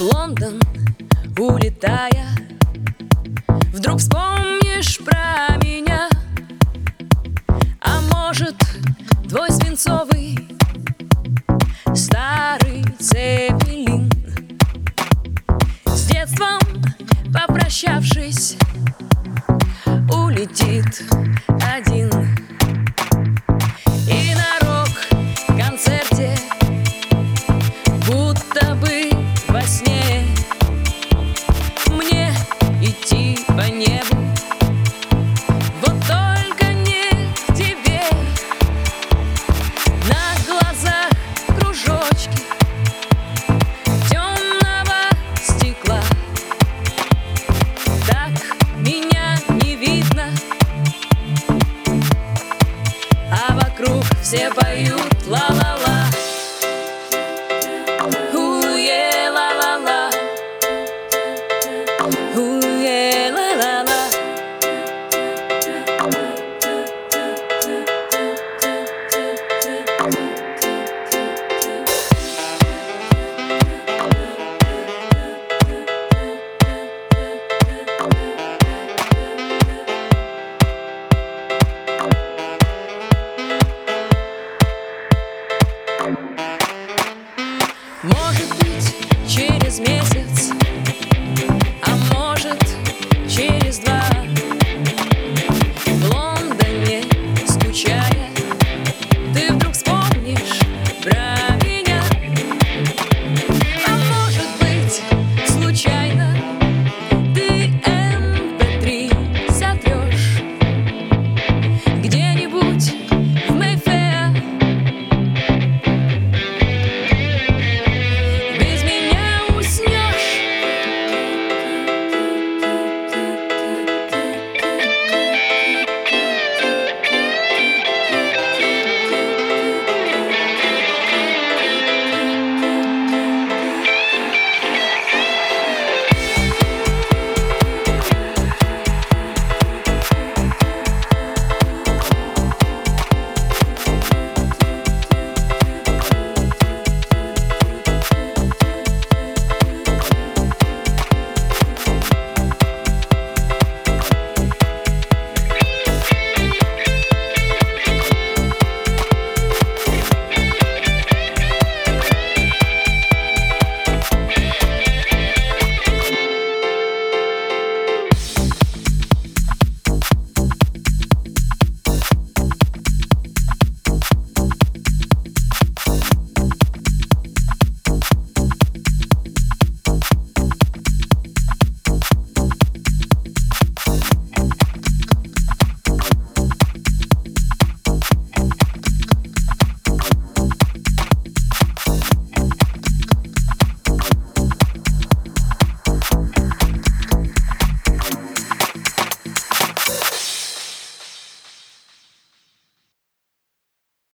в Лондон, улетая. Вдруг вспомнишь про меня А может, твой свинцовый Старый цепелин С детством попрощавшись Улетит все поют лава.